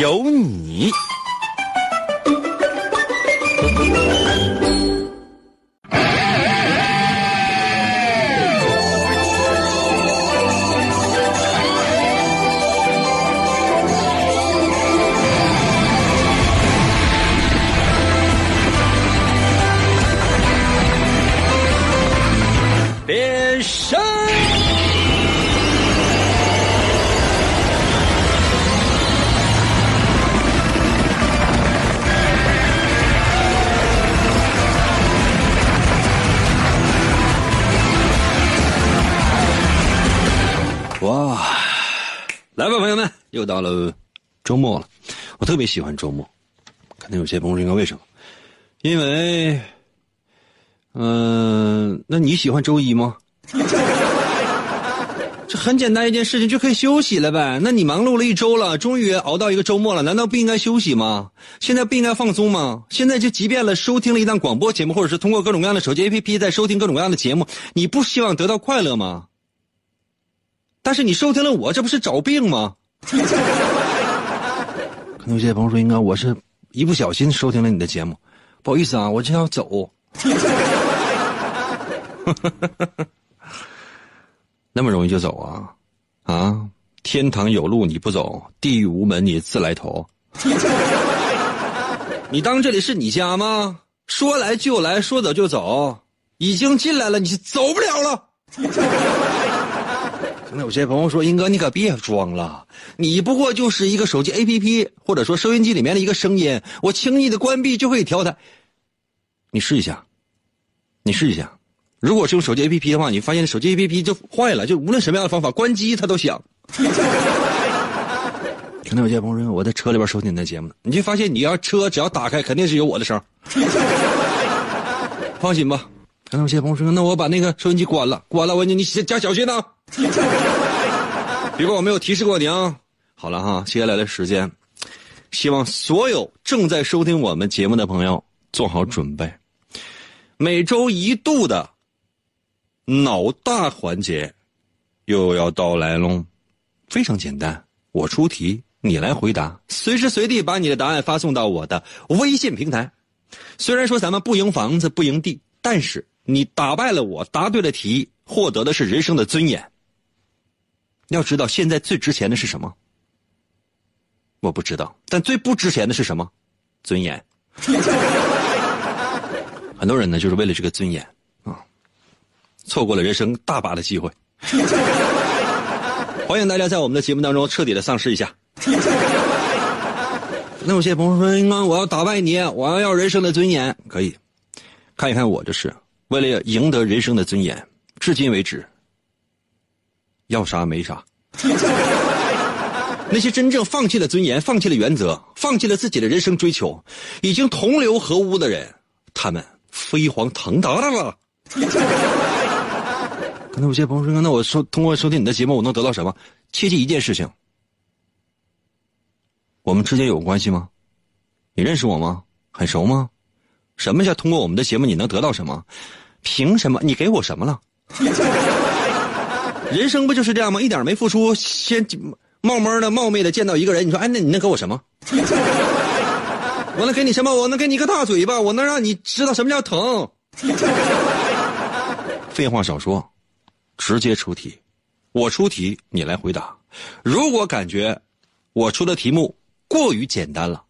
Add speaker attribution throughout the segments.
Speaker 1: 有你。
Speaker 2: 又到了周末了。我特别喜欢周末，可能有些朋友应该为什么？因为，嗯、那你喜欢周一吗？这很简单一件事情就可以休息了呗。那你忙碌了一周了，终于熬到一个周末了，难道不应该休息吗？现在不应该放松吗？现在就即便了收听了一档广播节目，或者是通过各种各样的手机 APP 在收听各种各样的节目，你不希望得到快乐吗？但是你收听了我，这不是找病吗？可能有些朋友说，应该我是一不小心收听了你的节目，不好意思啊，我就要走。那么容易就走啊？啊，天堂有路你不走，地狱无门你自来投。你当这里是你家吗？说来就来，说走就走，已经进来了，你走不了了。那有些朋友说：“英哥，你可别装了，你不过就是一个手机 APP 或者说收音机里面的一个声音，我轻易的关闭就可以调它。你试一下，你试一下，如果是用手机 APP 的话，你发现手机 APP 就坏了，就无论什么样的方法关机它都响。可能有些朋友说我在车里边收听你的节目，你就发现你要车只要打开，肯定是有我的声。放心吧。可能有些朋友说，那我把那个收音机关了，关了我你你加小心呐。别怪我没有提示过你啊！好了哈，接下来的时间，希望所有正在收听我们节目的朋友做好准备。每周一度的脑大环节又要到来喽，非常简单，我出题，你来回答，随时随地把你的答案发送到我的微信平台。虽然说咱们不赢房子不赢地，但是你打败了我，答对了题，获得的是人生的尊严。要知道，现在最值钱的是什么？我不知道，但最不值钱的是什么？尊严。很多人呢，就是为了这个尊严啊，错过了人生大把的机会。欢迎大家在我们的节目当中彻底的丧失一下。那有些朋友说：“应该我要打败你，我要要人生的尊严。”可以，看一看我就是为了赢得人生的尊严，至今为止。要啥没啥。那些真正放弃了尊严、放弃了原则、放弃了自己的人生追求，已经同流合污的人，他们飞黄腾达了。可能有些朋友说：“那我收通过收听你的节目，我能得到什么？”切记一件事情：我们之间有关系吗？你认识我吗？很熟吗？什么叫通过我们的节目你能得到什么？凭什么？你给我什么了？人生不就是这样吗？一点没付出，先冒昧的、冒昧的见到一个人，你说，哎，那你能给我什么？我能给你什么？我能给你一个大嘴巴，我能让你知道什么叫疼。废话少说，直接出题，我出题，你来回答。如果感觉我出的题目过于简单了，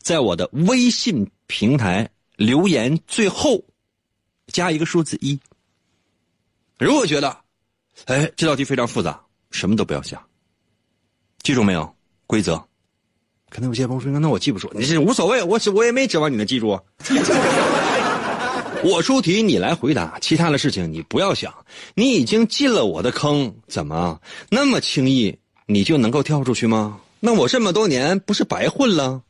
Speaker 2: 在我的微信平台留言最后加一个数字一。如果觉得，哎，这道题非常复杂，什么都不要想。记住没有？规则。可能有些朋友说：“那我记不住。”你这无所谓，我我也没指望你能记住。我出题，你来回答，其他的事情你不要想。你已经进了我的坑，怎么那么轻易你就能够跳出去吗？那我这么多年不是白混了？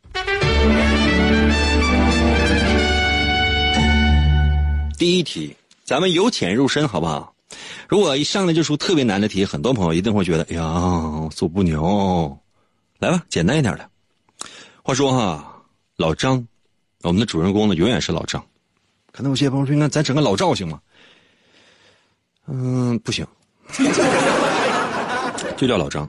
Speaker 2: 第一题，咱们由浅入深，好不好？如果一上来就出特别难的题，很多朋友一定会觉得，哎呀，做不牛。来吧，简单一点的。话说哈，老张，我们的主人公呢，永远是老张。可能有些朋友说，那咱整个老赵行吗？嗯，不行，就叫老张。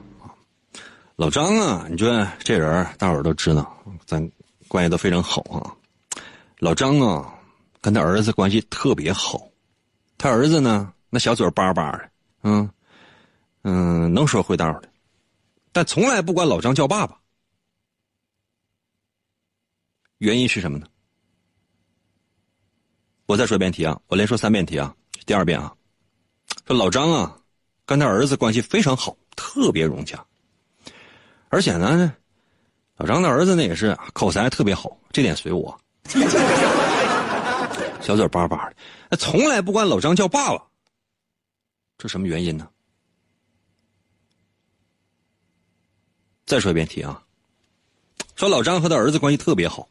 Speaker 2: 老张啊，你说这人，大伙都知道，咱关系都非常好啊。老张啊。跟他儿子关系特别好，他儿子呢，那小嘴巴巴的，嗯，嗯，能说会道的，但从来不管老张叫爸爸。原因是什么呢？我再说一遍题啊，我连说三遍题啊，第二遍啊，说老张啊，跟他儿子关系非常好，特别融洽，而且呢，老张的儿子呢也是口才特别好，这点随我。小嘴巴巴的，从来不管老张叫爸爸，这什么原因呢？再说一遍题啊，说老张和他儿子关系特别好，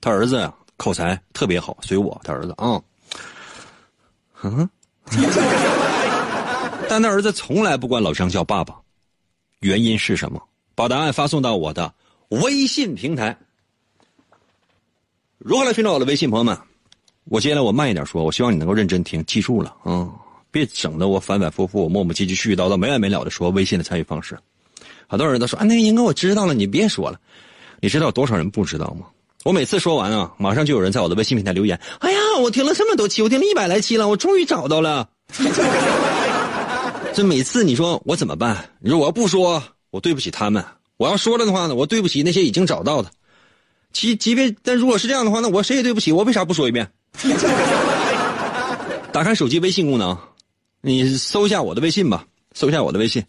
Speaker 2: 他儿子呀口才特别好，随我他儿子啊，嗯，但他儿子从来不管老张叫爸爸，原因是什么？把答案发送到我的微信平台。如何来寻找我的微信，朋友们？我接下来我慢一点说，我希望你能够认真听，记住了啊！别整的我反反复复、磨磨唧唧、絮絮叨叨、没完没了的说微信的参与方式。好多人都说啊，那个英哥我知道了，你别说了。你知道多少人不知道吗？我每次说完啊，马上就有人在我的微信平台留言：“哎呀，我听了这么多期，我听了一百来期了，我终于找到了。”这每次你说我怎么办？你说我要不说，我对不起他们；我要说了的话呢，我对不起那些已经找到的。其即便但如果是这样的话，那我谁也对不起。我为啥不说一遍？打开手机微信功能，你搜一下我的微信吧，搜一下我的微信。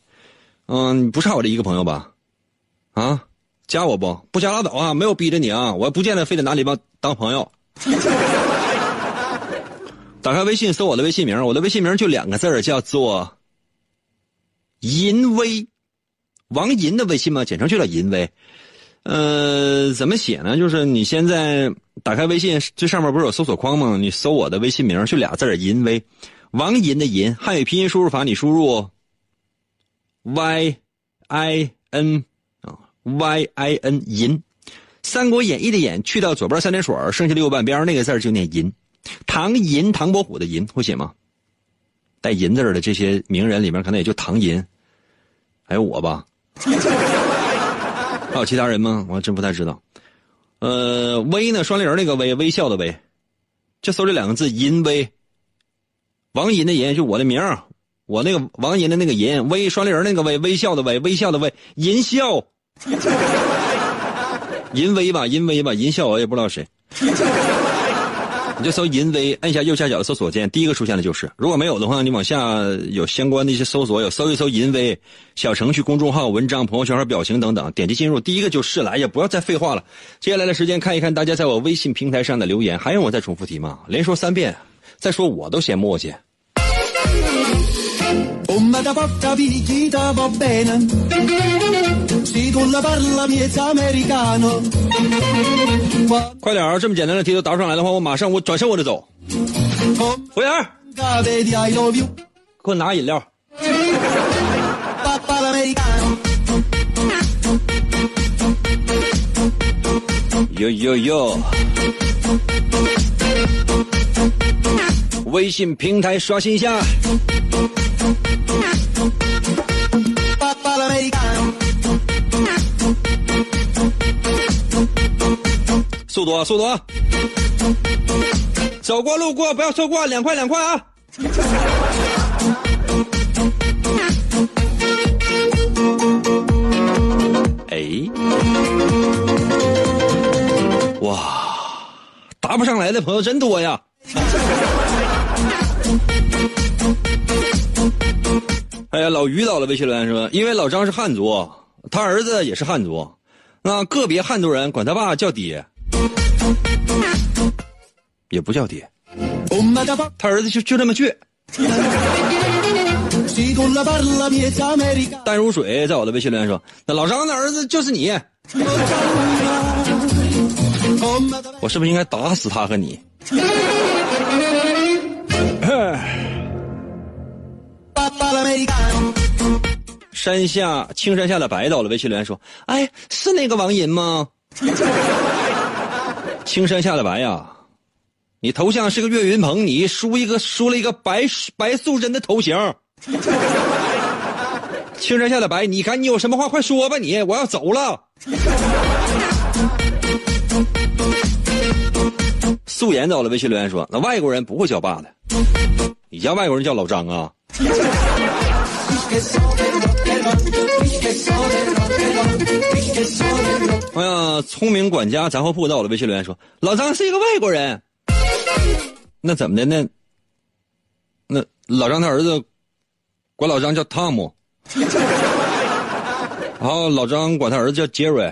Speaker 2: 嗯，不差我这一个朋友吧？啊，加我不？不加拉倒啊，没有逼着你啊，我不见得非得拿你当当朋友。打开微信，搜我的微信名，我的微信名就两个字叫做“淫威”，王淫的微信嘛，简称就叫“淫威”。呃，怎么写呢？就是你现在打开微信，最上面不是有搜索框吗？你搜我的微信名，就俩字儿“银威”，王银的银，汉语拼音输入法，你输入 y i n 啊 y i n 银，《三国演义》的演去掉左边三点水，剩下右半边那个字就念银。唐寅，唐伯虎的寅会写吗？带银字的这些名人里面，可能也就唐寅，还有我吧。还有其他人吗？我还真不太知道。呃，微呢，双立人那个微，微笑的微，就搜这两个字，淫微。王银的银就我的名我那个王银的那个银，微双立人那个微，微笑的微，微笑的微，淫笑。淫微吧，淫微吧，淫笑我也不知道谁。你就搜“淫威”，按下右下角的搜索键，第一个出现的就是。如果没有的话，你往下有相关的一些搜索，有搜一搜“淫威”小程序、公众号、文章、朋友圈和表情等等，点击进入，第一个就是了。也不要再废话了，接下来的时间看一看大家在我微信平台上的留言，还用我再重复提吗？连说三遍，再说我都嫌磨叽。快点儿，这么简单的题都答不上来的话，我马上我转身我就走。服务员，给我拿饮料。哟哟哟！微信平台刷新一下。速度啊，速度啊！走过路过不要错过，两块两块啊！哎，哇，答不上来的朋友真多呀！哎呀，老于到了微信留言说，因为老张是汉族，他儿子也是汉族，那个别汉族人管他爸叫爹。也不叫爹，他儿子就就这么倔。淡如水在我的微信留言说：“那老张的儿子就是你。”我是不是应该打死他和你？山下青山下的白到了，微信留言说：“哎，是那个王银吗？” 青山下的白呀，你头像是个岳云鹏，你输一个输了一个白白素贞的头型。青山下的白，你赶紧有什么话快说吧，你我要走了。素颜到了，微信留言说：“那外国人不会叫爸的，你家外国人叫老张啊。”哎呀，聪明管家杂货铺到了，微信留言说：“老张是一个外国人。”那怎么的？那那老张他儿子管老张叫汤姆，然后老张管他儿子叫杰瑞。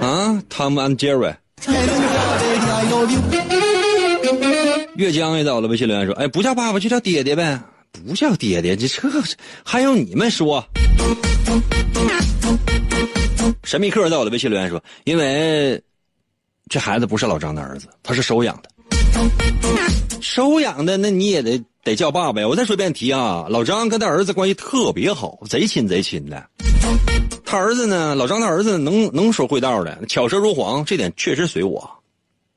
Speaker 2: 啊，Tom and Jerry。岳江也到了，微信留言说：“哎，不叫爸爸就叫爹爹呗。”不叫爹爹，这这还用你们说？神秘客在我的微信留言说：“因为这孩子不是老张的儿子，他是收养的。收养的，那你也得得叫爸爸呀。”我再说一遍题啊，老张跟他儿子关系特别好，贼亲贼亲的。他儿子呢，老张的儿子能能说会道的，巧舌如簧，这点确实随我。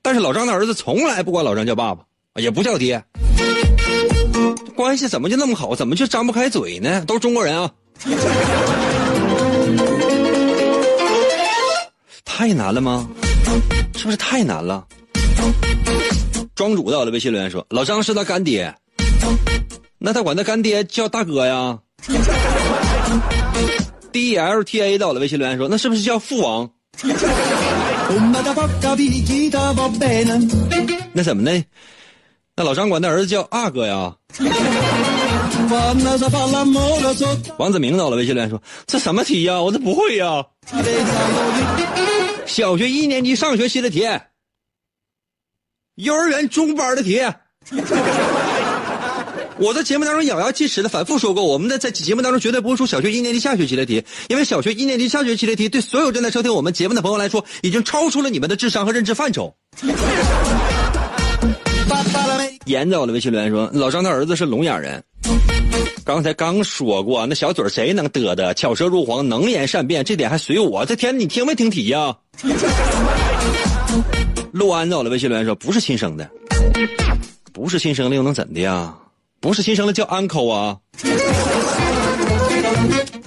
Speaker 2: 但是老张的儿子从来不管老张叫爸爸，也不叫爹。关系怎么就那么好？怎么就张不开嘴呢？都是中国人啊！太难了吗？是不是太难了？庄主到了，微信留言说：“老张是他干爹，那他管他干爹叫大哥呀。”D L T A 到了，微信留言说：“那是不是叫父王？” 那怎么呢？那老张管他儿子叫阿哥呀。王子明到了，微信留言说：“这什么题呀？我这不会呀。”小学一年级上学期的题，幼儿园中班的题。我在节目当中咬牙切齿的反复说过，我们的在节目当中绝对不会出小学一年级下学期的题，因为小学一年级下学期的题对所有正在收听我们节目的朋友来说，已经超出了你们的智商和认知范畴。严在我的微信留言说：“老张他儿子是聋哑人，刚才刚说过，那小嘴谁能得的？巧舌如簧，能言善辩，这点还随我。这天，你听没听题呀？”陆安在我的微信留言说：“不是亲生的，不是亲生的又能怎的呀？不是亲生的叫 uncle 啊！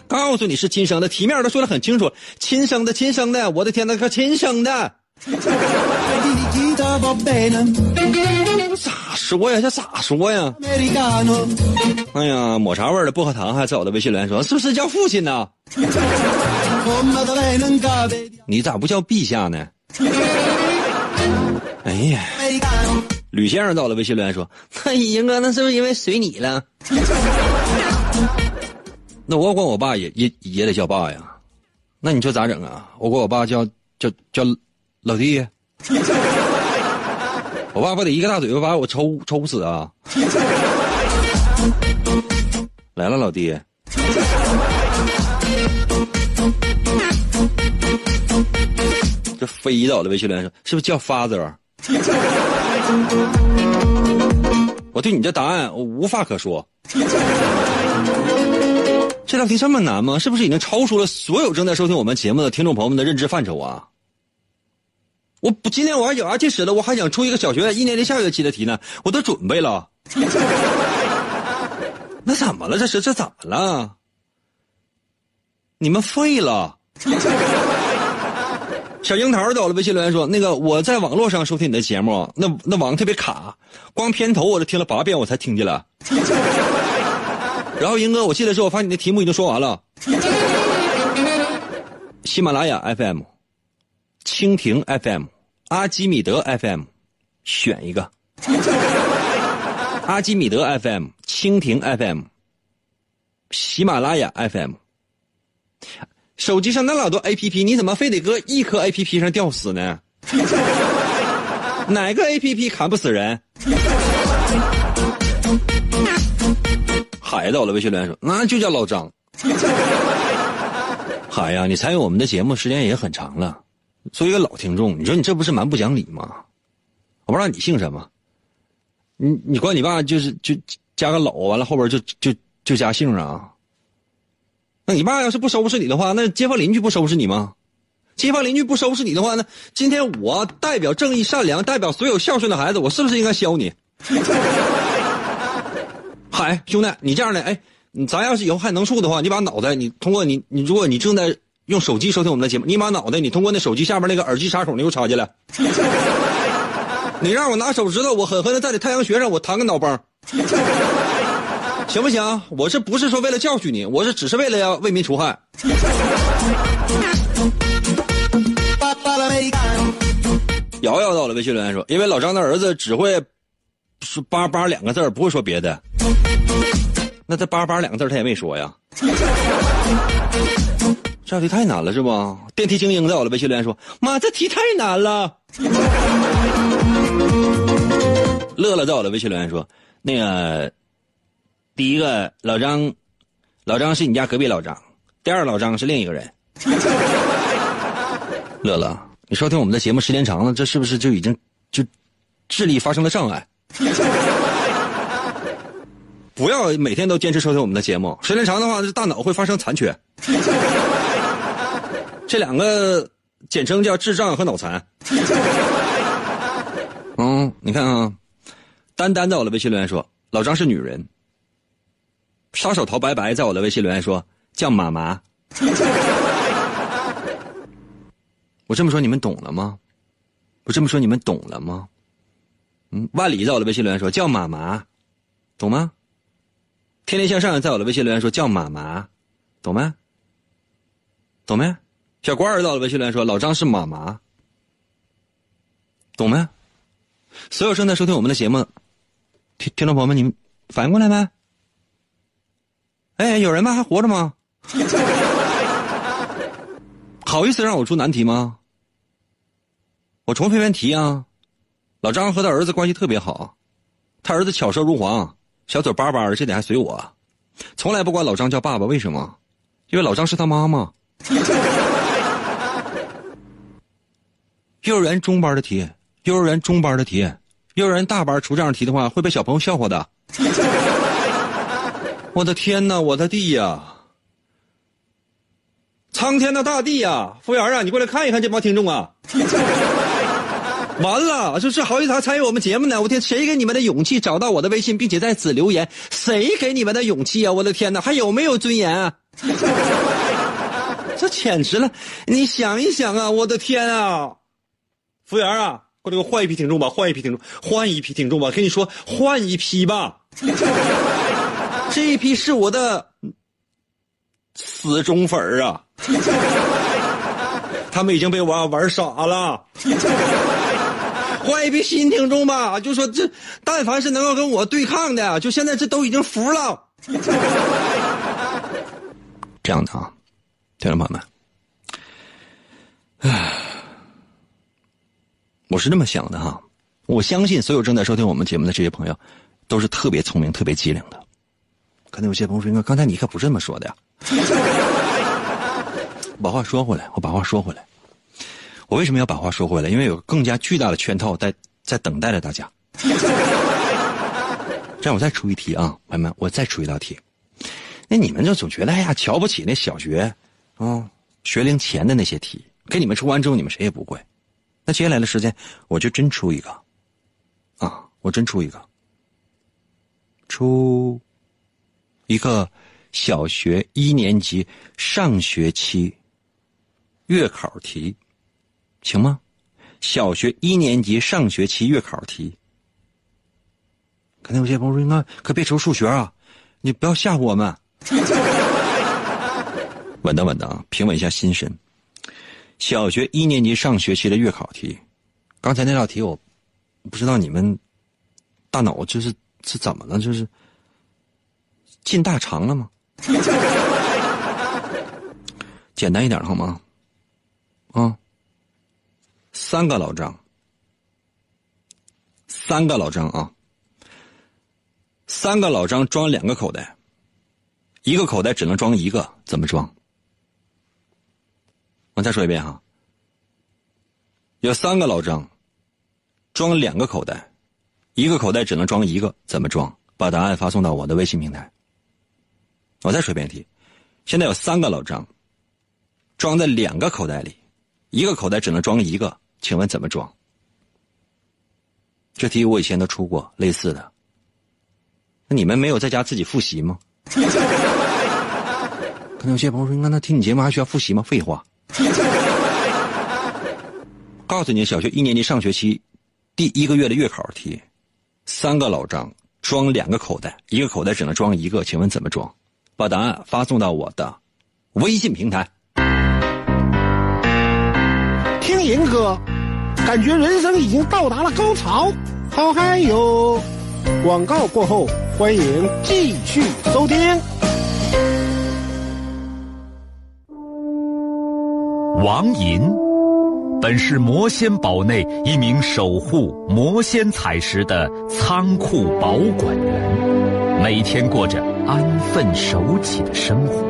Speaker 2: 告诉你是亲生的，题面都说的很清楚，亲生的，亲生的，我的天哪，可亲生的！”咋说呀？这咋说呀？哎呀，抹茶味的薄荷糖还在我的微信留言说，是不是叫父亲呢？你咋不叫陛下呢？哎呀，吕先生在我的微信留言说，那英哥，那是不是因为随你了？那我管我爸也也也得叫爸呀？那你说咋整啊？我管我爸叫叫叫老弟。我爸不得一个大嘴巴把我抽抽死啊！来了，老弟。这飞到了微信留言说，是不是叫 father？我对你这答案我无话可说。这道题这么难吗？是不是已经超出了所有正在收听我们节目的听众朋友们的认知范畴啊？我不，今天我还咬牙切齿的，我还想出一个小学一年级下学期的题呢，我都准备了。那怎么了？这是这怎么了？你们废了？小樱桃到了，微信留言说：“那个我在网络上收听你的节目，那那网特别卡，光片头我都听了八遍，我才听见了。然后英哥，我记得是我发你的题目已经说完了。喜马拉雅 FM。”蜻蜓 FM，阿基米德 FM，选一个。阿基米德 FM，蜻蜓 FM，喜马拉雅 FM。手机上那老多 APP，你怎么非得搁一颗 APP 上吊死呢？哪个 APP 砍不死人？海到了，微信留言说，那就叫老张。海呀，你参与我们的节目时间也很长了。作为一个老听众，你说你这不是蛮不讲理吗？我不知道你姓什么，你你管你爸就是就加个老，完了后边就就就加姓啊？那你爸要是不收拾你的话，那街坊邻居不收拾你吗？街坊邻居不收拾你的话，那今天我代表正义善良，代表所有孝顺的孩子，我是不是应该削你？嗨，兄弟，你这样的，哎，咱要是以后还能处的话，你把脑袋，你通过你你，如果你正在用手机收听我们的节目，你把脑袋，你通过那手机下面那个耳机插孔，你给我插进来。你让我拿手指头，我狠狠的在你太阳穴上，我弹个脑崩，行不行？我这不是说为了教训你，我是只是为了要为民除害。瑶瑶到了微信留言说：“因为老张的儿子只会说‘叭叭’两个字，不会说别的。那这‘叭叭’两个字他也没说呀。这题太难了，是不？电梯精英在我的微信留言说：‘妈，这题太难了。’乐乐在我的微信留言说：‘那个第一个老张，老张是你家隔壁老张，第二老张是另一个人。’乐乐。”你收听我们的节目时间长了，这是不是就已经就智力发生了障碍？不要每天都坚持收听我们的节目，时间长的话，这大脑会发生残缺。这两个简称叫智障和脑残。嗯，你看啊，丹丹在我的微信留言说老张是女人。杀手陶白白在我的微信留言说叫妈妈。我这么说你们懂了吗？我这么说你们懂了吗？嗯，万里在我的微信留言说叫妈妈，懂吗？天天向上在我的微信留言说叫妈妈，懂吗？懂没？小官儿到了微信来说老张是妈妈，懂没？所有正在收听我们的节目，听听众朋友们，你们反应过来没？哎，有人吗？还活着吗？好意思让我出难题吗？我重复一遍题啊，老张和他儿子关系特别好，他儿子巧舌如簧，小嘴巴巴的，这点还随我，从来不管老张叫爸爸。为什么？因为老张是他妈妈。幼儿园中班的题，幼儿园中班的题，幼儿园大班出这样的题的话，会被小朋友笑话的。我的天哪，我的地呀！苍天的大地呀！服务员啊，你过来看一看这帮听众啊！完了，这是好意思参与我们节目呢？我天，谁给你们的勇气找到我的微信，并且在此留言？谁给你们的勇气啊？我的天哪，还有没有尊严啊？这简直了！你想一想啊，我的天啊！服务员啊，过来给我换一批听众吧，换一批听众，换一批听众吧！跟你说，换一批吧。这一批是我的死忠粉儿啊！他们已经被我玩傻了。换一批新听众吧，就说这，但凡是能够跟我对抗的，就现在这都已经服了。这样的啊，听众朋友们，唉，是这么想的哈，我相信所有正在收听我们节目的这些朋友，都是特别聪明、特别机灵的。可能有些朋友说：“刚才你可不是这么说的呀。”把话说回来，我把话说回来。我为什么要把话说回来？因为有更加巨大的圈套在在等待着大家。这样，我再出一题啊，朋友们，我再出一道题。那你们就总觉得哎呀，瞧不起那小学啊学龄前的那些题，给你们出完之后，你们谁也不会。那接下来的时间，我就真出一个啊，我真出一个，出一个小学一年级上学期月考题。行吗？小学一年级上学期月考题。可能有些朋友说：“那可别出数学啊，你不要吓唬我们。”稳当稳当，平稳一下心神。小学一年级上学期的月考题，刚才那道题我不知道你们大脑就是是怎么了，就是进大肠了吗？简单一点好吗？啊。三个老张，三个老张啊，三个老张装两个口袋，一个口袋只能装一个，怎么装？我再说一遍哈，有三个老张，装两个口袋，一个口袋只能装一个，怎么装？把答案发送到我的微信平台。我再说一遍题，现在有三个老张，装在两个口袋里，一个口袋只能装一个，请问怎么装？这题我以前都出过类似的，那你们没有在家自己复习吗？可能有些朋友说：“那听你节目还需要复习吗？”废话。告诉你，小学一年级上学期第一个月的月考题，三个老张装两个口袋，一个口袋只能装一个，请问怎么装？把答案发送到我的微信平台。
Speaker 3: 听银哥，感觉人生已经到达了高潮，好嗨哟！广告过后，欢迎继续收听。
Speaker 4: 王银，本是魔仙堡内一名守护魔仙彩石的仓库保管员，每天过着安分守己的生活。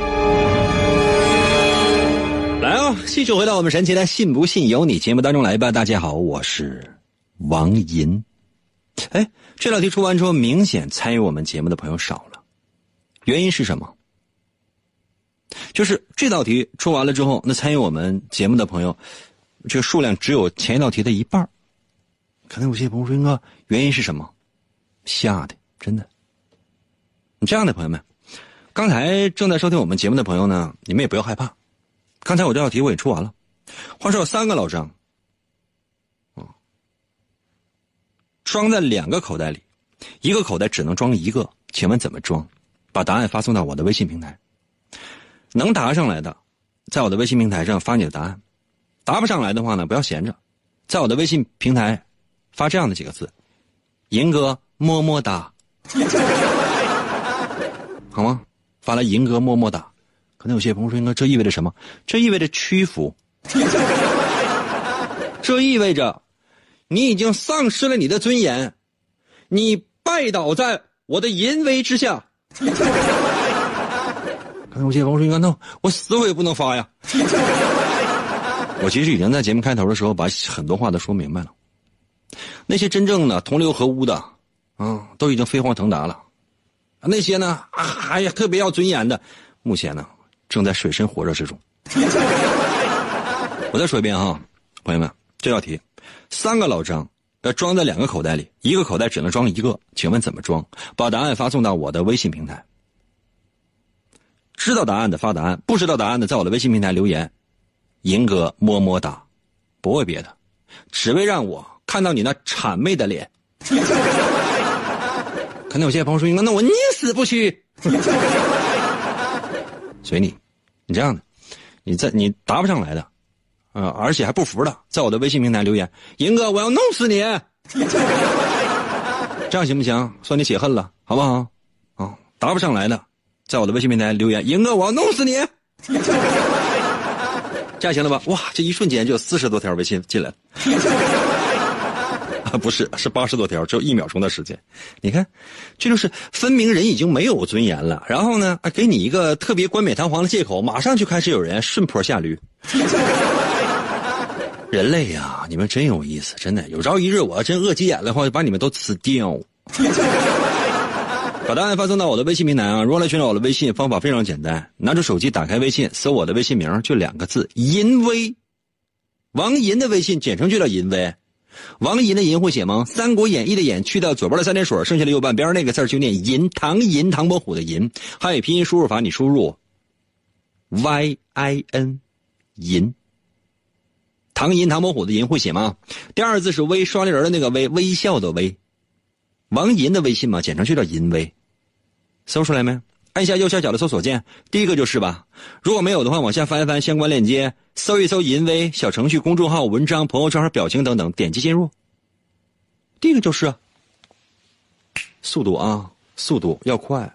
Speaker 2: 继续回到我们神奇的“信不信由你”节目当中来吧。大家好，我是王银。哎，这道题出完之后，明显参与我们节目的朋友少了，原因是什么？就是这道题出完了之后，那参与我们节目的朋友，这个数量只有前一道题的一半可能有些朋友说：“英哥，原因是什么？”吓的，真的。你这样的朋友们，刚才正在收听我们节目的朋友呢，你们也不要害怕。刚才我这道题我也出完了，话说有三个老张，啊，装在两个口袋里，一个口袋只能装一个，请问怎么装？把答案发送到我的微信平台。能答上来的，在我的微信平台上发你的答案；答不上来的话呢，不要闲着，在我的微信平台发这样的几个字：“银哥么么哒”，好吗？发来“银哥么么哒”。可能有些朋友说：“应该这意味着什么？这意味着屈服，这意味着你已经丧失了你的尊严，你拜倒在我的淫威之下。”可能有些朋友说：“应该那我死我也不能发呀。”我其实已经在节目开头的时候把很多话都说明白了。那些真正的同流合污的，啊，都已经飞黄腾达了。那些呢，啊，哎呀，特别要尊严的，目前呢。正在水深火热之中。我再说一遍哈，朋友们，这道题，三个老张要装在两个口袋里，一个口袋只能装一个，请问怎么装？把答案发送到我的微信平台。知道答案的发答案，不知道答案的在我的微信平台留言。银哥么么哒，不为别的，只为让我看到你那谄媚的脸。可能有些朋友说：“那我宁死不屈。”随你，你这样的，你在你答不上来的，啊、而且还不服的，在我的微信平台留言，银哥，我要弄死你，这样行不行？算你解恨了，好不好？啊、答不上来的，在我的微信平台留言，银哥，我要弄死你，这样行了吧？哇，这一瞬间就有四十多条微信进来了。啊，不是，是八十多条，只有一秒钟的时间。你看，这就是分明人已经没有尊严了。然后呢，给你一个特别冠冕堂皇的借口，马上就开始有人顺坡下驴。人类呀、你们真有意思，真的。有朝一日我要真饿急眼的话，就把你们都吃掉。把答案发送到我的微信平台啊！如何来寻找我的微信？方法非常简单，拿出手机打开微信，搜我的微信名，就两个字：淫威。王银的微信简称就叫淫威。王银的银会写吗？《三国演义》的演去掉左边的三点水，剩下的右半边那个字就念银。唐银，唐伯虎的银。汉语拼音输入法，你输入 y i n 银。唐银，唐伯虎的银会写吗？第二字是微，双立人的那个微，微笑的微。王银的微信嘛，简称就叫银微。搜出来没？按下右下角的搜索键，第一个就是吧。如果没有的话，往下翻一翻相关链接，搜一搜“淫威”小程序、公众号、文章、朋友圈和、表情等等，点击进入。第一个就是，速度啊，速度要快。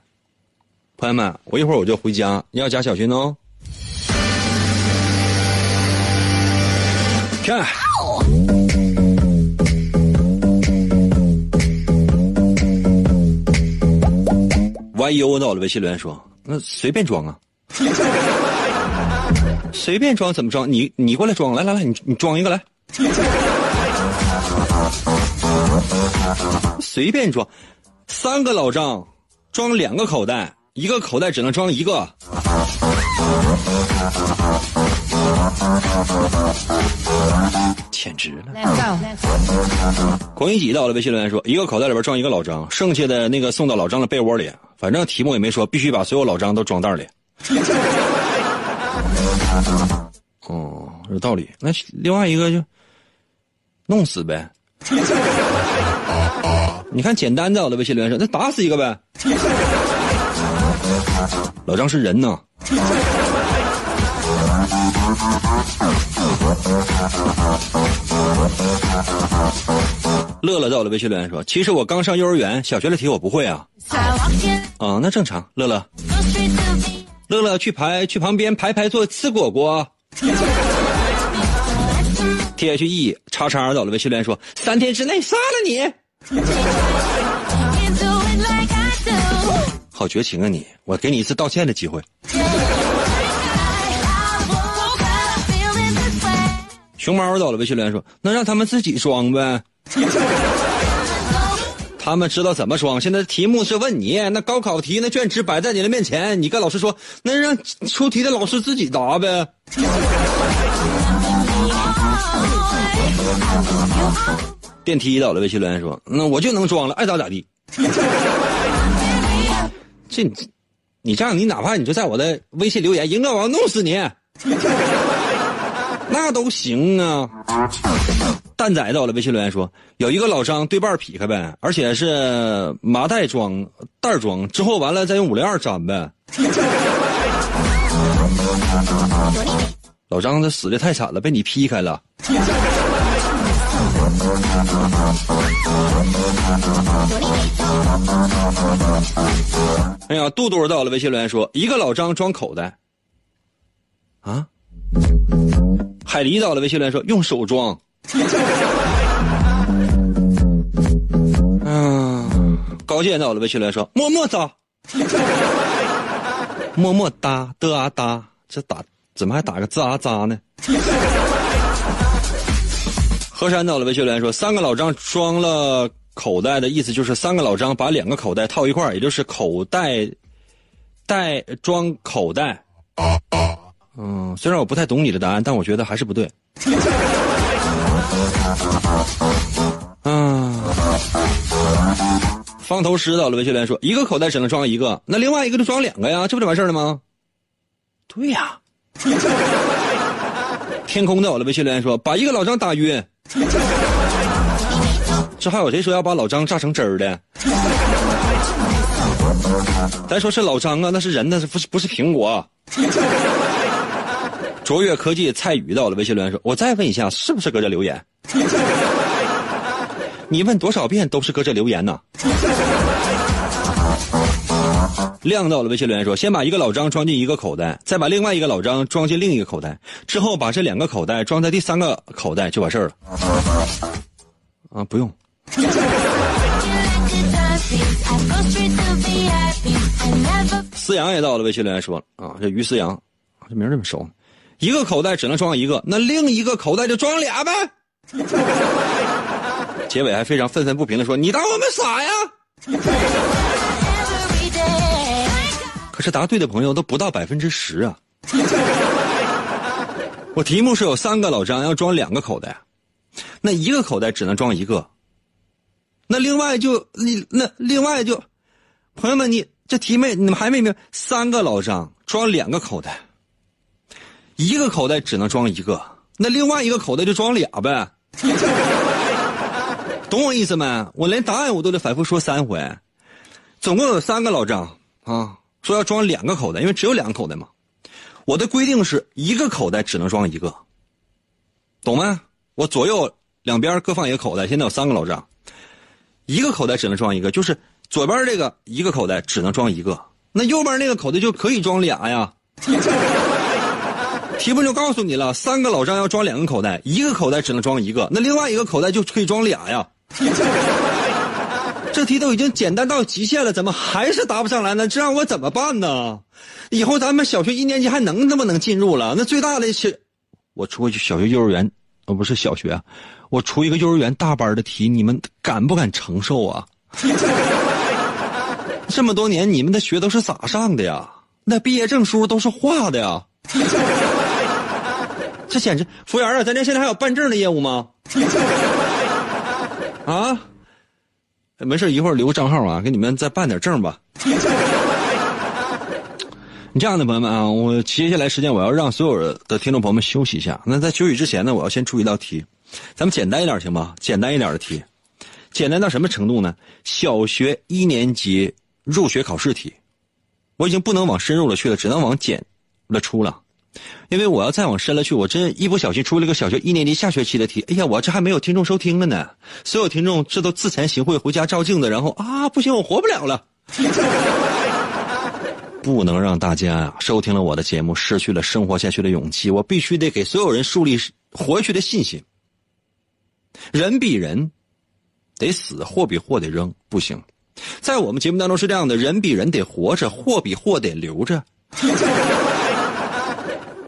Speaker 2: 朋友们，我一会儿我就回家，你要加小心哦。看。哎呦，到了！微信留言说：“那随便装啊，随便装怎么装？你你过来装，来来来，你你装一个来，随便装，三个老张装两个口袋，一个口袋只能装一个。”简直了！孔乙己到了微信留言说：“一个口袋里边装一个老张，剩下的那个送到老张的被窝里。反正题目也没说，必须把所有老张都装袋里。”哦，有道理。那另外一个就弄死呗。你看简单的，我的微信留言说：“那打死一个呗。”老张是人呢。乐乐在我的微信留言说：“其实我刚上幼儿园，小学的题我不会啊。”啊，那正常。乐乐，乐乐去排去旁边排排坐吃果果。T H E 叉叉在我的微信留言说：“三天之内杀了你。”好绝情啊你！我给你一次道歉的机会。熊猫到了，微信留言说：“那让他们自己装呗，他们知道怎么装。现在题目是问你，那高考题那卷纸摆在你的面前，你跟老师说，那让出题的老师自己答呗。”电梯到了，微信留言说：“那我就能装了，爱咋咋地。”这，你这样，你哪怕你就在我的微信留言，赢哥我要弄死你。那都行啊！蛋仔到了，微信留言说有一个老张对半劈开呗，而且是麻袋装袋装，之后完了再用五零二粘呗。老张这死的太惨了，被你劈开了。哎呀，杜杜到了，微信留言说一个老张装口袋。啊？海狸到了，微信留言说用手装。嗯，高健到了，微信留言说么么哒，么么哒的啊哒，这打怎么还打个渣渣呢？河山到了，微信留言说三个老张装了口袋的意思就是三个老张把两个口袋套一块儿也就是口袋袋装口袋。嗯，虽然我不太懂你的答案，但我觉得还是不对。啊，方头师到了，微信连说一个口袋只能装一个，那另外一个就装两个呀，这不就完事了吗？对呀。天空到了，微信连说把一个老张打晕。这还有谁说要把老张榨成汁儿的？咱说是老张啊，那是人，那是不是不是苹果？卓越科技蔡宇到了，微信留言说：“我再问一下，是不是搁这留言？你问多少遍都是搁这留言呢？”亮到了，微信留言说：“先把一个老张装进一个口袋，再把另外一个老张装进另一个口袋，之后把这两个口袋装在第三个口袋就完事儿了。”啊，不用。思阳也到了，微信留言说：“啊，这于思阳，这名这么熟。”一个口袋只能装一个，那另一个口袋就装俩呗。结尾还非常愤愤不平的说：“你当我们傻呀？”可是答对的朋友都不到百分之十啊。我题目是有三个老张要装两个口袋，那一个口袋只能装一个。那另外就你那另外就，朋友们，你这题没你们还没明白？三个老张装两个口袋，一个口袋只能装一个，那另外一个口袋就装俩呗。懂我意思没？我连答案我都得反复说三回。总共有三个老张啊，说要装两个口袋，因为只有两个口袋嘛。我的规定是一个口袋只能装一个，懂没？我左右两边各放一个口袋，现在有三个老张。一个口袋只能装一个，就是左边这个一个口袋只能装一个，那右边那个口袋就可以装俩呀。题目就告诉你了，三个老张要装两个口袋，一个口袋只能装一个，那另外一个口袋就可以装俩呀。这题都已经简单到极限了，怎么还是答不上来呢？这让我怎么办呢？以后咱们小学一年级还能那么能进入了？那最大的是，我出去小学幼儿园，哦不是小学。我出一个幼儿园大班的题，你们敢不敢承受啊？这么多年你们的学都是咋上的呀？那毕业证书都是画的呀？这简直，服务员啊，咱这现在还有办证的业务吗？啊？没事，一会儿留个账号啊，给你们再办点证吧。你这样的朋友们啊，我接下来时间我要让所有的听众朋友们休息一下。那在休息之前呢，我要先出一道题。咱们简单一点行吗？简单一点的题，简单到什么程度呢？小学一年级入学考试题，我已经不能往深入了去了，只能往简了出了，因为我要再往深了去，我真一不小心出了个小学一年级下学期的题。哎呀，我这还没有听众收听了呢，所有听众这都自惭形秽，回家照镜子，然后啊，不行，我活不了了，不能让大家收听了我的节目失去了生活下去的勇气，我必须得给所有人树立活下去的信心。人比人得死，货比货得扔，不行。在我们节目当中是这样的：人比人得活着，货比货得留着。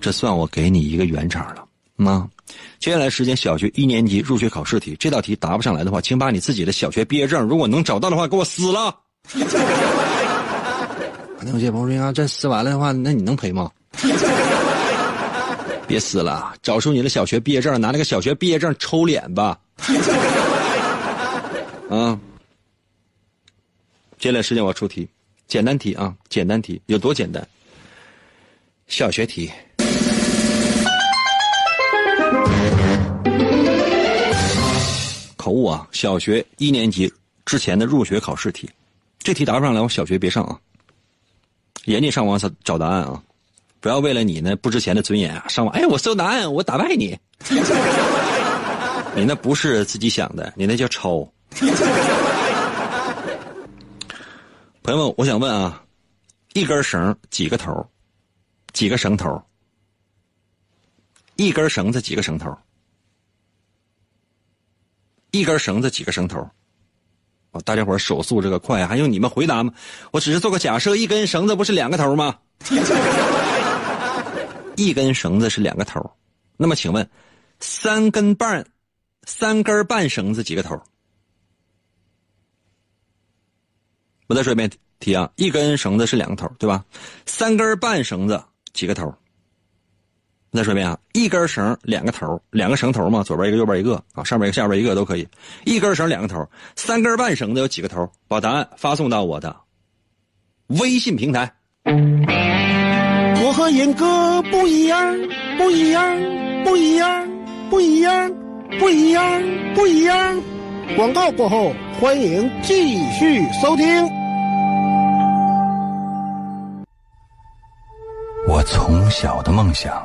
Speaker 2: 这算我给你一个圆场了。那接下来时间，小学一年级入学考试题，这道题答不上来的话，请把你自己的小学毕业证，如果能找到的话，给我撕了。那有些朋友说，这撕完了的话，那你能赔吗？别撕了，找出你的小学毕业证，拿那个小学毕业证抽脸吧。啊！接下来时间我要出题，简单题啊，简单题有多简单？小学题，口误啊！小学一年级之前的入学考试题，这题答不上来，我小学别上啊。人家上网找找答案啊。不要为了你那不值钱的尊严啊，上网哎，我搜答案，我打败你。你那不是自己想的，你那叫抄。朋友们，我想问啊，一根绳几个头？几个绳头？一根绳子几个绳头？一根绳子几个绳头？哦，大家伙手速这个快，还用你们回答吗？我只是做个假设，一根绳子不是两个头吗？一根绳子是两个头，那么请问，三根半，三根半绳子几个头？我再说一遍题啊，一根绳子是两个头，对吧？三根半绳子几个头？再说一遍啊，一根绳两个头，两个绳头嘛，左边一个，右边一个啊，上面一个，下边一个都可以。一根绳两个头，三根半绳子有几个头？把答案发送到我的微信平台。
Speaker 3: 我和严哥不一样，不一样，不一样，不一样，不一样，不一样。广告过后，欢迎继续收听。
Speaker 5: 我从小的梦想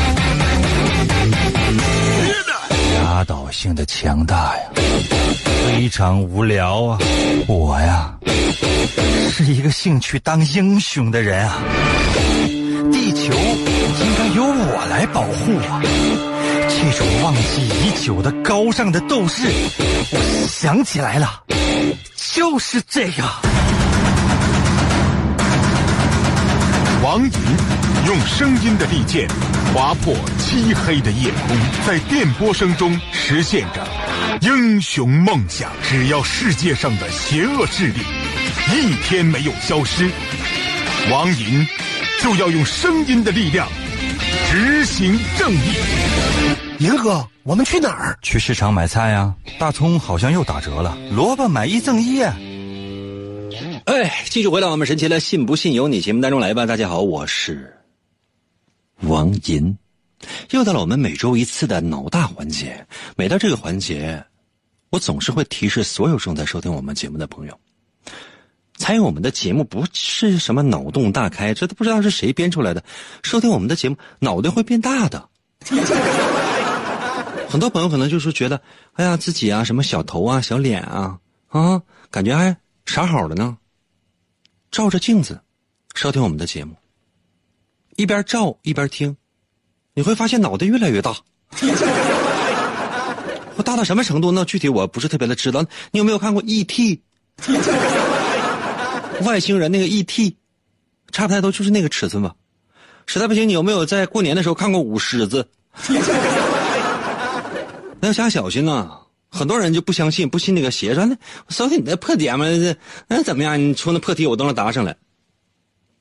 Speaker 5: 压倒性的强大呀，非常无聊啊！我呀，是一个兴趣当英雄的人啊！地球应该由我来保护啊！这种忘记已久的高尚的斗士，我想起来了，就是这个。
Speaker 6: 王银用声音的利剑划破漆黑的夜空，在电波声中实现着英雄梦想。只要世界上的邪恶势力一天没有消失，王银就要用声音的力量执行正义。
Speaker 3: 银哥，我们去哪儿？
Speaker 5: 去市场买菜呀、大葱好像又打折了，萝卜买一赠一啊。
Speaker 2: 哎，继续回到我们神奇的“信不信由你”节目当中来吧。大家好，我是王银，又到了我们每周一次的脑大环节。每到这个环节，我总是会提示所有正在收听我们节目的朋友，参与我们的节目不是什么脑洞大开，这都不知道是谁编出来的。收听我们的节目，脑袋会变大的。很多朋友可能就是觉得，哎呀，自己啊，什么小头啊、小脸啊，啊，感觉还啥好的呢？照着镜子，收听我们的节目，一边照一边听，你会发现脑袋越来越大。我大到什么程度呢？具体我不是特别的知道。你有没有看过 E.T.？外星人那个 E.T. 差不太多就是那个尺寸吧。实在不行，你有没有在过年的时候看过舞狮子？那要加小心呐、很多人就不相信，不信那个邪，说那扫听你那破点嘛，那怎么样？你出那破题我都能答上来。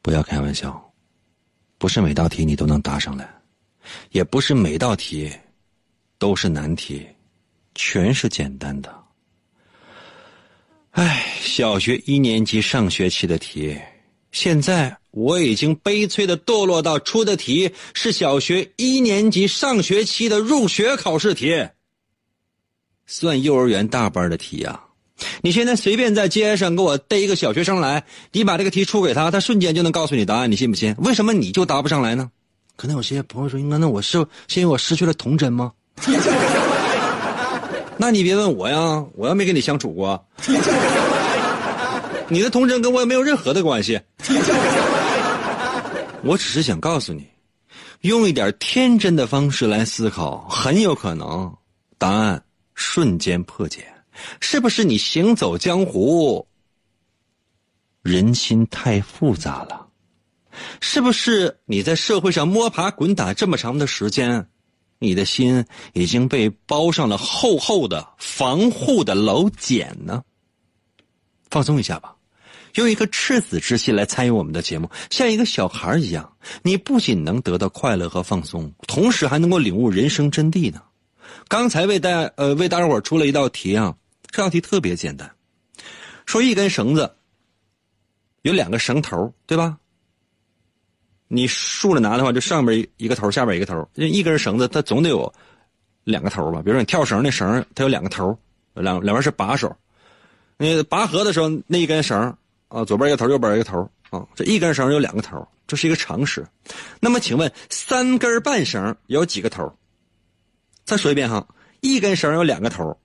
Speaker 2: 不要开玩笑，不是每道题你都能答上来，也不是每道题都是难题，全是简单的。唉，小学一年级上学期的题，现在我已经悲催的堕落到出的题是小学一年级上学期的入学考试题。算幼儿园大班的题呀、你现在随便在街上给我逮一个小学生来，你把这个题出给他，他瞬间就能告诉你答案，你信不信？为什么你就答不上来呢？可能有些朋友说，应该那我是是因为我失去了童真吗？那你别问我呀，我又没跟你相处过，你的童真跟我也没有任何的关系。我只是想告诉你，用一点天真的方式来思考，很有可能答案瞬间破解。是不是你行走江湖，人心太复杂了？是不是你在社会上摸爬滚打这么长的时间，你的心已经被包上了厚厚的防护的老茧呢？放松一下吧，用一颗赤子之心来参与我们的节目，像一个小孩一样，你不仅能得到快乐和放松，同时还能够领悟人生真谛呢。刚才为大呃为大家伙出了一道题啊，这道题特别简单，说一根绳子有两个绳头，对吧？你竖着拿的话，就上边一个头，下边一个头。一根绳子它总得有两个头吧？比如说你跳绳那绳，它有两个头，两两边是把手。你拔河的时候，那一根绳啊，左边一个头，右边一个头啊，这一根绳有两个头，这是一个常识。那么请问，三根半绳有几个头？再说一遍哈，一根绳有两个头，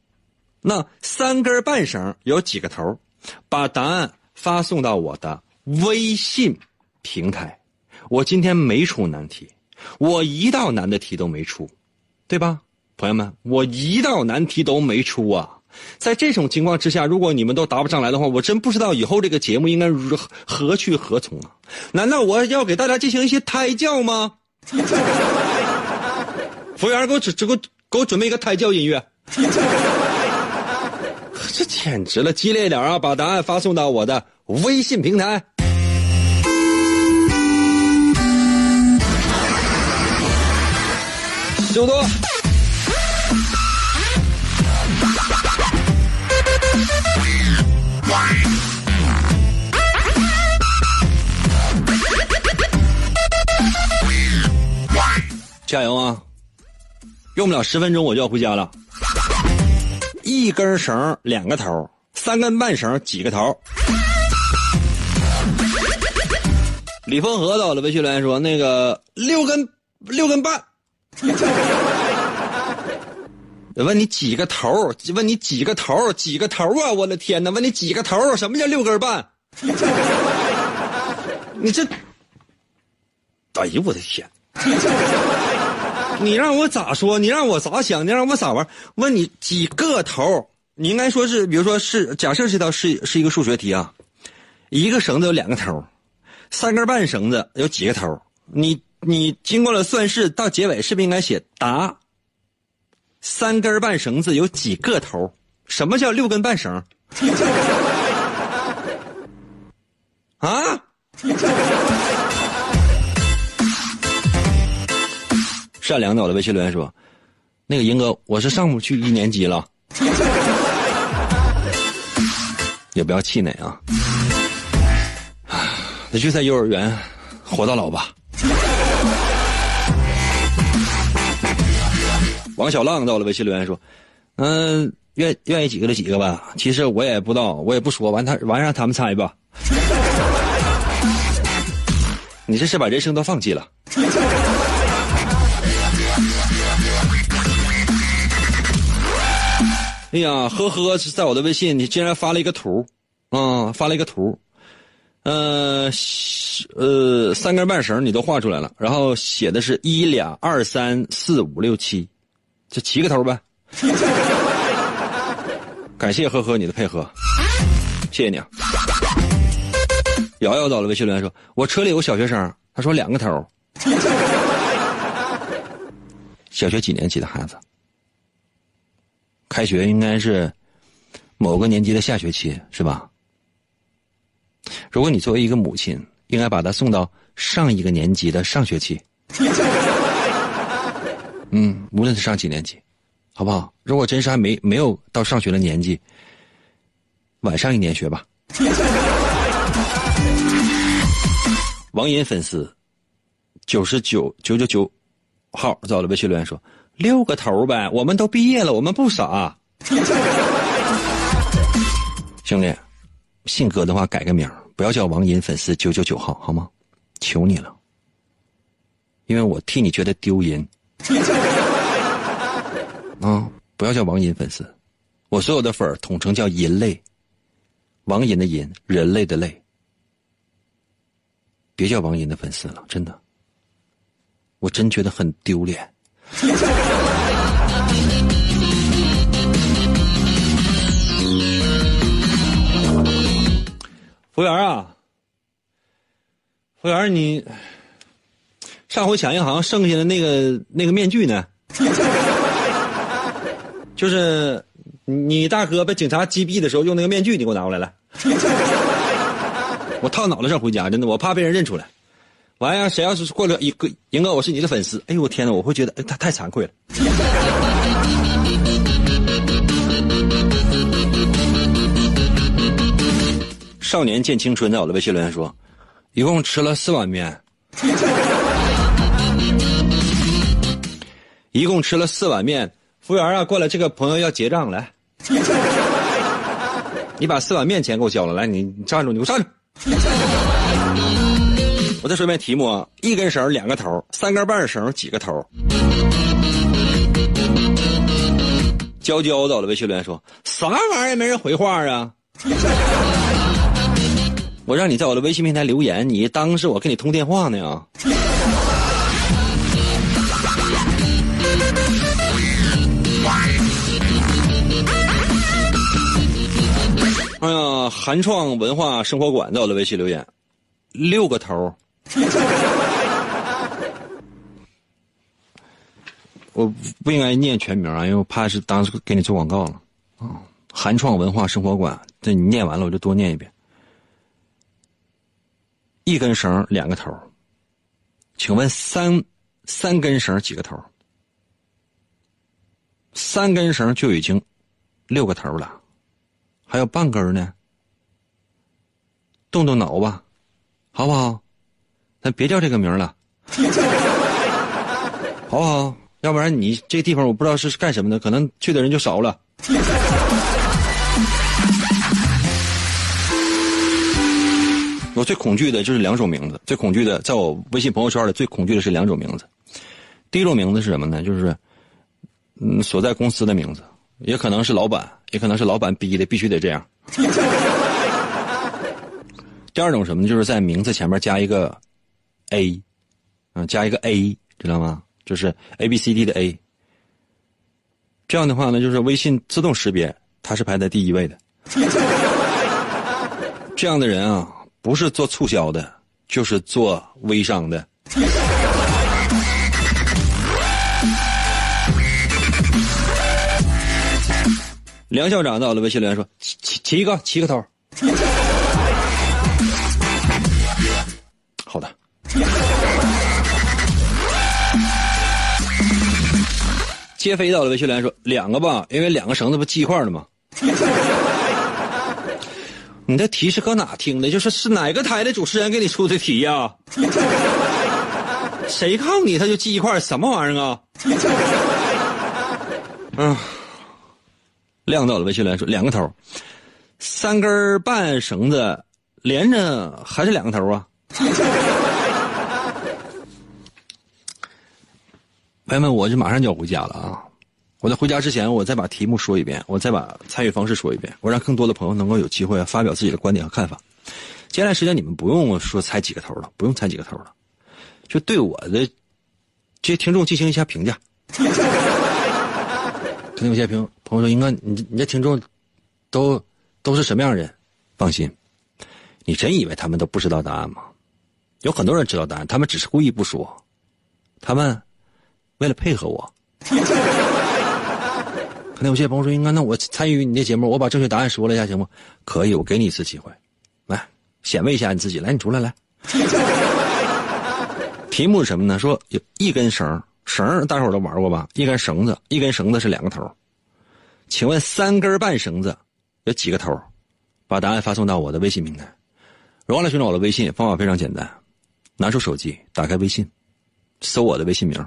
Speaker 2: 那三根半绳有几个头？把答案发送到我的微信平台。我今天没出难题，我一道难的题都没出，对吧，朋友们？我一道难题都没出啊！在这种情况之下，如果你们都答不上来的话，我真不知道以后这个节目应该如何何去何从啊？难道我要给大家进行一些胎教吗？服务员，给我准给我给我准备一个胎教音乐。这简直了，激烈一点啊！把答案发送到我的微信平台。速度。加油啊！用不了十分钟我就要回家了。一根绳两个头，三根半绳几个头？李峰河到了，微信留言说那个六根六根半。问你几个头？问你几个头？几个头啊！我的天哪！问你几个头？什么叫六根半？你这，哎呦我的天！你让我咋说？你让我咋想？你让我咋玩？问你几个头？你应该说是，比如说是假设这道是是一个数学题啊，一个绳子有两个头，三根半绳子有几个头？你你经过了算式，到结尾是不是应该写答？三根半绳子有几个头？什么叫六根半绳？啊？善良的我的微信留言说：“那个银哥，我是上不去一年级了，也不要气馁啊。那就在幼儿园活到老吧。”王小浪到了微信留言说：“嗯、愿愿意几个的几个吧。其实我也不知道，我也不说，完他完让他们猜吧。你这是把人生都放弃了。”哎呀，呵呵，在我的微信，你竟然发了一个图，啊、发了一个图，呃，呃，三根半绳你都画出来了，然后写的是一俩二三四五六七，这七个头呗。感谢呵呵你的配合，谢谢你啊。瑶瑶到了微信留言说，我车里有个小学生，他说两个头。小学几年级的孩子？开学应该是某个年级的下学期，是吧？如果你作为一个母亲，应该把他送到上一个年级的上学期。嗯，无论是上几年级，好不好？如果真是还没没有到上学的年纪，晚上一年学吧。王银粉丝九十九九九九号在我的微信留言说。六个头呗，我们都毕业了，我们不傻。兄弟，信哥的话改个名不要叫王银粉丝九九九号，好吗？求你了，因为我替你觉得丢人。啊，不要叫王银粉丝，我所有的粉儿统称叫银类，王银的银，人类的类。别叫王银的粉丝了，真的，我真觉得很丢脸。服务员啊，服务员，你上回抢银行剩下的那个那个面具呢？就是你大哥被警察击毙的时候用那个面具，你给我拿过来来。我套脑袋上回家，真的，我怕被人认出来。完呀，谁要是过来一个赢哥，我是你的粉丝，哎呦我天呐，我会觉得他太惭愧了。少年见青春在我的微信留言说，一共吃了四碗面，一共吃了四碗面。服务员啊，过来，这个朋友要结账，来，你把四碗面钱给我交了，来，你你站住，你给我站住。我再说一遍题目啊，一根绳两个头，三根半绳几个头？娇娇到了微信留言说，啥玩意儿没人回话啊。我让你在我的微信平台留言，你当是我跟你通电话呢呀？哎呀，韩创文化生活馆在我的微信留言，六个头。我不应该念全名啊，因为我怕是当时给你做广告了啊。韩创文化生活馆，这你念完了，我就多念一遍。一根绳两个头，请问三三根绳几个头？三根绳就已经六个头了，还有半根呢。动动脑吧，好不好？咱别叫这个名了，好不好？要不然你这地方我不知道是干什么的，可能去的人就少了。我最恐惧的就是两种名字，最恐惧的，在我微信朋友圈里最恐惧的是两种名字。第一种名字是什么呢？就是嗯所在公司的名字，也可能是老板，也可能是老板逼的，必须得这样。第二种什么呢？就是在名字前面加一个 A，啊，加一个 A，知道吗？就是 A B C D 的 A。这样的话呢，就是微信自动识别它是排在第一位的。这样的人啊，不是做促销的，就是做微商的。梁校长到了，微信留言说：“七七七个，七个头。”好的。接飞到了，微信留言说：“两个吧，因为两个绳子不系一块了吗？” 你的题是搁哪听的？就是是哪个台的主持人给你出的题呀？谁告诉你他就系一块？什么玩意儿啊？嗯。亮到了，微信来说两个头，三根半绳子连着还是两个头啊？朋友们，我这马上就要回家了啊！我在回家之前，我再把题目说一遍，我再把参与方式说一遍，我让更多的朋友能够有机会发表自己的观点和看法。接下来时间你们不用说猜几个头了，不用猜几个头了，就对我的这些听众进行一下评价。可能有些评朋友说：“应该你你这听众都都是什么样人？”放心，你真以为他们都不知道答案吗？有很多人知道答案，他们只是故意不说。他们为了配合我。可能有些朋友说：“应该那我参与你的节目，我把正确答案说了一下行吗？”可以，我给你一次机会，来显摆一下你自己。来，你出来来。题目是什么呢？说有一根绳。绳大伙都玩过吧？一根绳子，一根绳子是两个头。请问三根半绳子有几个头？把答案发送到我的微信平台。忘了寻找我的微信，方法非常简单，拿出手机，打开微信，搜我的微信名。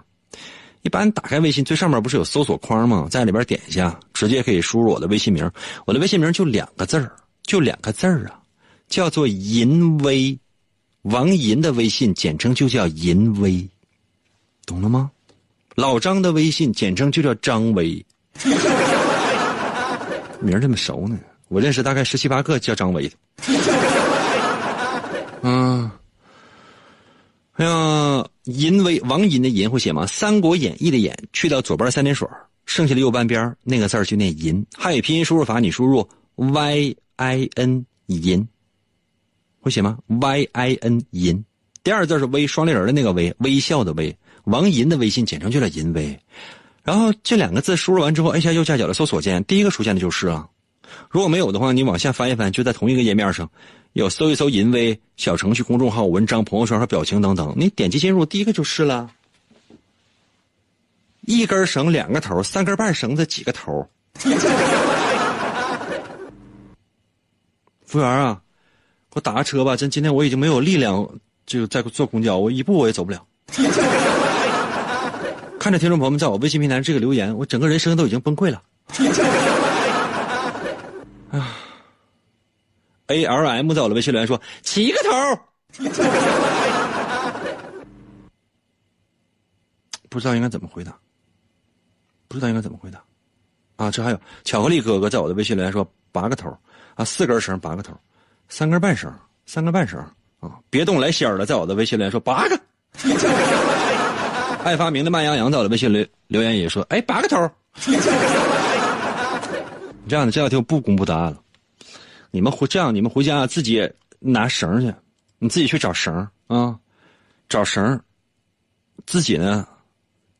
Speaker 2: 一般打开微信最上面不是有搜索框吗？在里边点一下，直接可以输入我的微信名。我的微信名就两个字儿，就两个字儿啊，叫做淫威。王银的微信简称就叫淫威，懂了吗？老张的微信简称就叫张威，名这么熟呢？我认识大概十七八个叫张威的。嗯，哎淫，威王淫的淫会写吗？《三国演义》的演去掉左边三点水，剩下的右半边那个字就念淫。汉语拼音输入法，你输入 y i n 银，会写吗？y i n 银，第二字是微双立人的那个微，微笑的微。王淫的微信简称就叫淫威，然后这两个字输入完之后，按下右下角的搜索键，第一个出现的就是啊。如果没有的话，你往下翻一翻，就在同一个页面上，有搜一搜银威小程序、公众号、文章、朋友圈和表情等等，你点击进入，第一个就是了。一根绳两个头，三根半绳子几个头？服务员啊，给我打个车吧！真今天我已经没有力量，就在坐公交，我一步我也走不了。看着听众朋友们在我微信平台这个留言，我整个人生都已经崩溃了。，A L M 在我的微信留言说七个头，不知道应该怎么回答，不知道应该怎么回答。啊，这还有巧克力哥哥在我的微信留言说八个头，啊，四根绳八个头，三根半绳三根半绳啊，别动来仙儿了，在我的微信留言说八个。爱发明的慢羊羊在我的微信留留言也说：“哎，八个头。”这样的这道题我不公布答案了。你们回这样，你们回家自己拿绳去，你自己去找绳啊，找绳，自己呢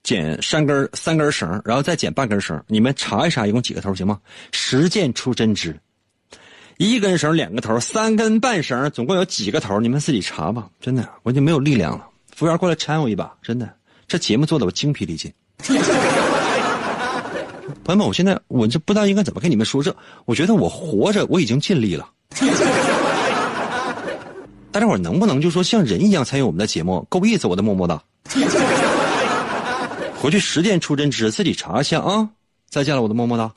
Speaker 2: 剪三根三根绳，然后再剪半根绳。你们查一查一共几个头行吗？实践出真知。一根绳两个头，三根半绳总共有几个头？你们自己查吧。真的，我已经没有力量了。服务员过来搀我一把，真的，这节目做的我精疲力尽。朋友们，我现在我这不知道应该怎么跟你们说这，我觉得我活着我已经尽力了。大家伙能不能就说像人一样参与我们的节目？够意思，我的么么哒。回去实践出真知，自己查一下啊！再见了，我的么么哒。